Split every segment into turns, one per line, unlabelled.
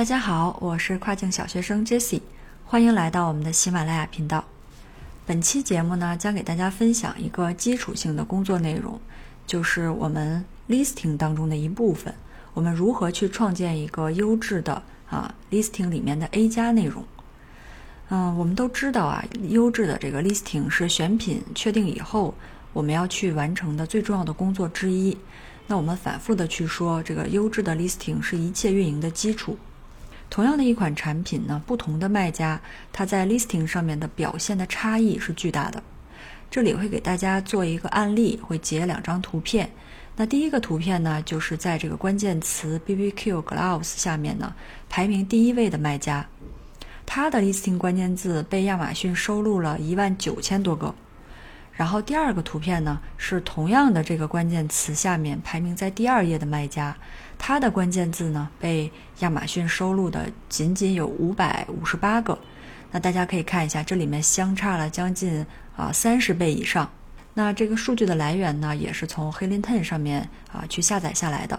大家好，我是跨境小学生 Jessie，欢迎来到我们的喜马拉雅频道。本期节目呢，将给大家分享一个基础性的工作内容，就是我们 listing 当中的一部分，我们如何去创建一个优质的啊 listing 里面的 A 加内容。嗯，我们都知道啊，优质的这个 listing 是选品确定以后，我们要去完成的最重要的工作之一。那我们反复的去说，这个优质的 listing 是一切运营的基础。同样的一款产品呢，不同的卖家，它在 listing 上面的表现的差异是巨大的。这里会给大家做一个案例，会截两张图片。那第一个图片呢，就是在这个关键词 BBQ Gloves 下面呢，排名第一位的卖家。他的 listing 关键字被亚马逊收录了一万九千多个，然后第二个图片呢是同样的这个关键词下面排名在第二页的卖家，它的关键字呢被亚马逊收录的仅仅有五百五十八个，那大家可以看一下，这里面相差了将近啊三十倍以上。那这个数据的来源呢，也是从 h e l i n t e n 上面啊去下载下来的。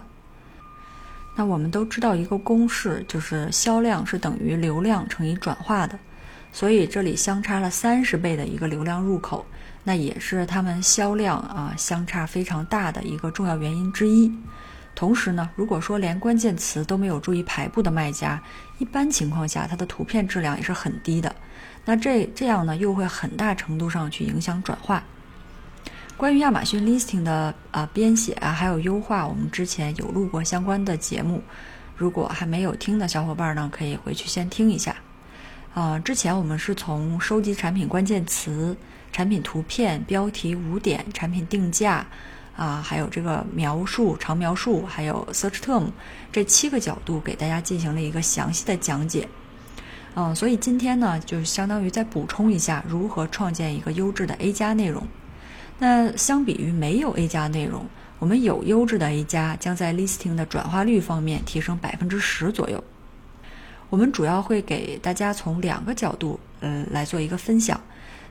那我们都知道一个公式，就是销量是等于流量乘以转化的，所以这里相差了三十倍的一个流量入口，那也是他们销量啊相差非常大的一个重要原因之一。同时呢，如果说连关键词都没有注意排布的卖家，一般情况下它的图片质量也是很低的，那这这样呢又会很大程度上去影响转化。关于亚马逊 listing 的啊编写啊，还有优化，我们之前有录过相关的节目。如果还没有听的小伙伴呢，可以回去先听一下。啊，之前我们是从收集产品关键词、产品图片、标题、五点、产品定价啊，还有这个描述、长描述，还有 search term 这七个角度给大家进行了一个详细的讲解。嗯，所以今天呢，就相当于再补充一下如何创建一个优质的 A 加内容。那相比于没有 A 加内容，我们有优质的 A 加，将在 listing 的转化率方面提升百分之十左右。我们主要会给大家从两个角度，呃，来做一个分享。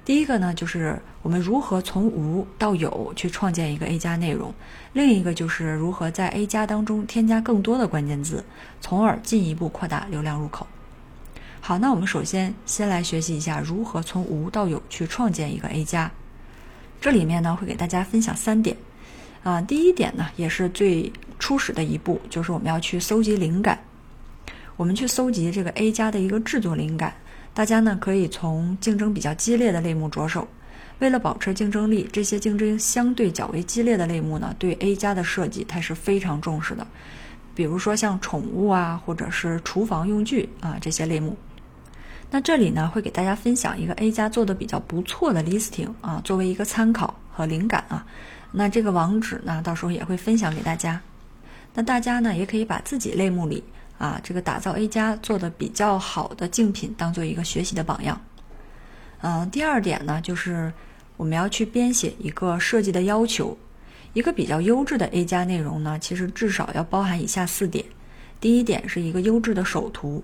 第一个呢，就是我们如何从无到有去创建一个 A 加内容；另一个就是如何在 A 加当中添加更多的关键字，从而进一步扩大流量入口。好，那我们首先先来学习一下如何从无到有去创建一个 A 加。这里面呢会给大家分享三点，啊，第一点呢也是最初始的一步，就是我们要去搜集灵感。我们去搜集这个 A 加的一个制作灵感，大家呢可以从竞争比较激烈的类目着手。为了保持竞争力，这些竞争相对较为激烈的类目呢，对 A 加的设计它是非常重视的。比如说像宠物啊，或者是厨房用具啊这些类目。那这里呢，会给大家分享一个 A 加做的比较不错的 listing 啊，作为一个参考和灵感啊。那这个网址呢，到时候也会分享给大家。那大家呢，也可以把自己类目里啊，这个打造 A 加做的比较好的竞品当做一个学习的榜样。嗯，第二点呢，就是我们要去编写一个设计的要求。一个比较优质的 A 加内容呢，其实至少要包含以下四点。第一点是一个优质的首图。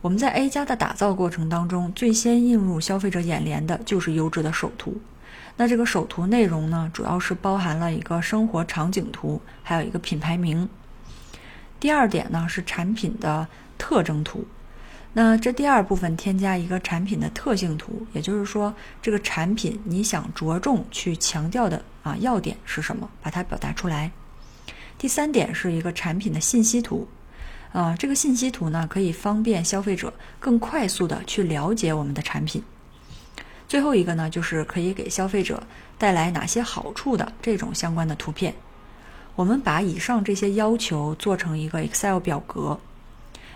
我们在 A 加的打造过程当中，最先映入消费者眼帘的就是优质的首图。那这个首图内容呢，主要是包含了一个生活场景图，还有一个品牌名。第二点呢是产品的特征图。那这第二部分添加一个产品的特性图，也就是说这个产品你想着重去强调的啊要点是什么，把它表达出来。第三点是一个产品的信息图。啊，这个信息图呢，可以方便消费者更快速的去了解我们的产品。最后一个呢，就是可以给消费者带来哪些好处的这种相关的图片。我们把以上这些要求做成一个 Excel 表格。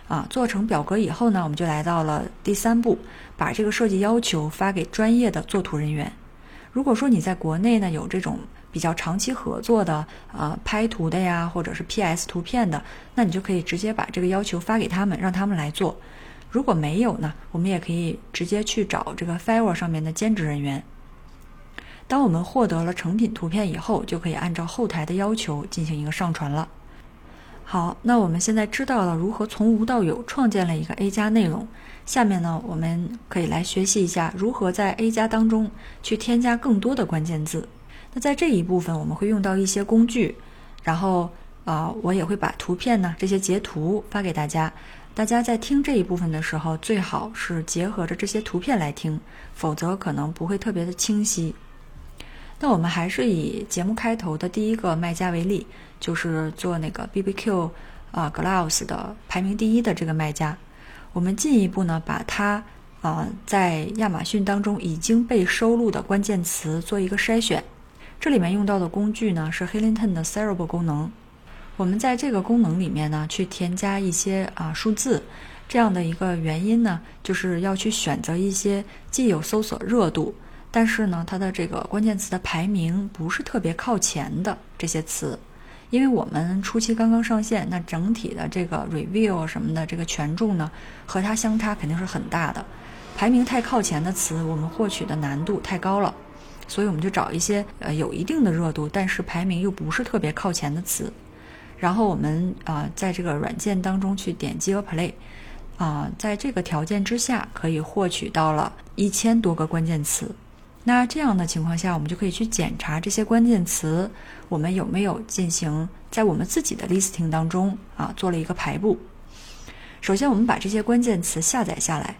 啊，做成表格以后呢，我们就来到了第三步，把这个设计要求发给专业的作图人员。如果说你在国内呢有这种。比较长期合作的，呃，拍图的呀，或者是 PS 图片的，那你就可以直接把这个要求发给他们，让他们来做。如果没有呢，我们也可以直接去找这个 Fiverr 上面的兼职人员。当我们获得了成品图片以后，就可以按照后台的要求进行一个上传了。好，那我们现在知道了如何从无到有创建了一个 A 加内容，下面呢，我们可以来学习一下如何在 A 加当中去添加更多的关键字。那在这一部分，我们会用到一些工具，然后啊，我也会把图片呢这些截图发给大家，大家在听这一部分的时候，最好是结合着这些图片来听，否则可能不会特别的清晰。那我们还是以节目开头的第一个卖家为例，就是做那个 BBQ 啊 Gloves 的排名第一的这个卖家。我们进一步呢，把它啊在亚马逊当中已经被收录的关键词做一个筛选。这里面用到的工具呢是 Helington 的 Cerebral 功能。我们在这个功能里面呢，去添加一些啊数字，这样的一个原因呢，就是要去选择一些既有搜索热度，但是呢，它的这个关键词的排名不是特别靠前的这些词，因为我们初期刚刚上线，那整体的这个 review 什么的这个权重呢，和它相差肯定是很大的，排名太靠前的词，我们获取的难度太高了，所以我们就找一些呃有一定的热度，但是排名又不是特别靠前的词。然后我们啊，在这个软件当中去点击 Play，啊，在这个条件之下，可以获取到了一千多个关键词。那这样的情况下，我们就可以去检查这些关键词，我们有没有进行在我们自己的 listing 当中啊做了一个排布。首先，我们把这些关键词下载下来，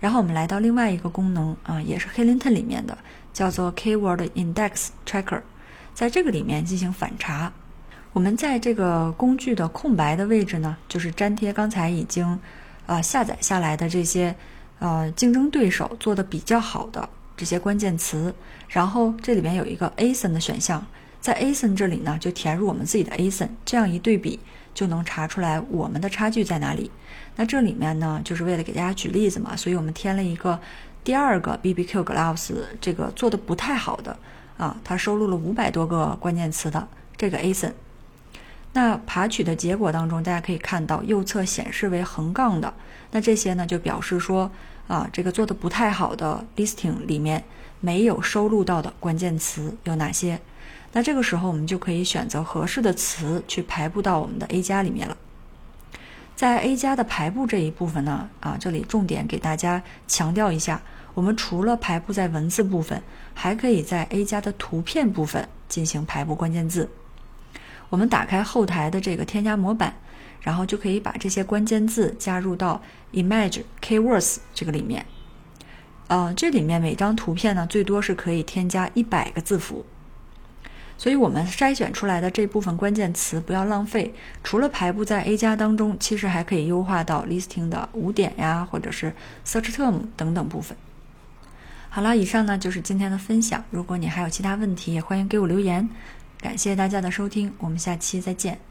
然后我们来到另外一个功能啊，也是 h e l i n t o n 里面的，叫做 Keyword Index Tracker，在这个里面进行反查。我们在这个工具的空白的位置呢，就是粘贴刚才已经，呃下载下来的这些，呃竞争对手做的比较好的这些关键词，然后这里面有一个 ASIN 的选项，在 ASIN 这里呢就填入我们自己的 ASIN，这样一对比就能查出来我们的差距在哪里。那这里面呢就是为了给大家举例子嘛，所以我们添了一个第二个 BBQ Gloves 这个做的不太好的啊，它收录了五百多个关键词的这个 ASIN。那爬取的结果当中，大家可以看到右侧显示为横杠的，那这些呢就表示说啊，这个做的不太好的 listing 里面没有收录到的关键词有哪些？那这个时候我们就可以选择合适的词去排布到我们的 A 加里面了。在 A 加的排布这一部分呢，啊，这里重点给大家强调一下，我们除了排布在文字部分，还可以在 A 加的图片部分进行排布关键字。我们打开后台的这个添加模板，然后就可以把这些关键字加入到 Image Keywords 这个里面。呃，这里面每张图片呢，最多是可以添加一百个字符。所以我们筛选出来的这部分关键词不要浪费，除了排布在 A 加当中，其实还可以优化到 Listing 的五点呀，或者是 Search Term 等等部分。好了，以上呢就是今天的分享。如果你还有其他问题，也欢迎给我留言。感谢大家的收听，我们下期再见。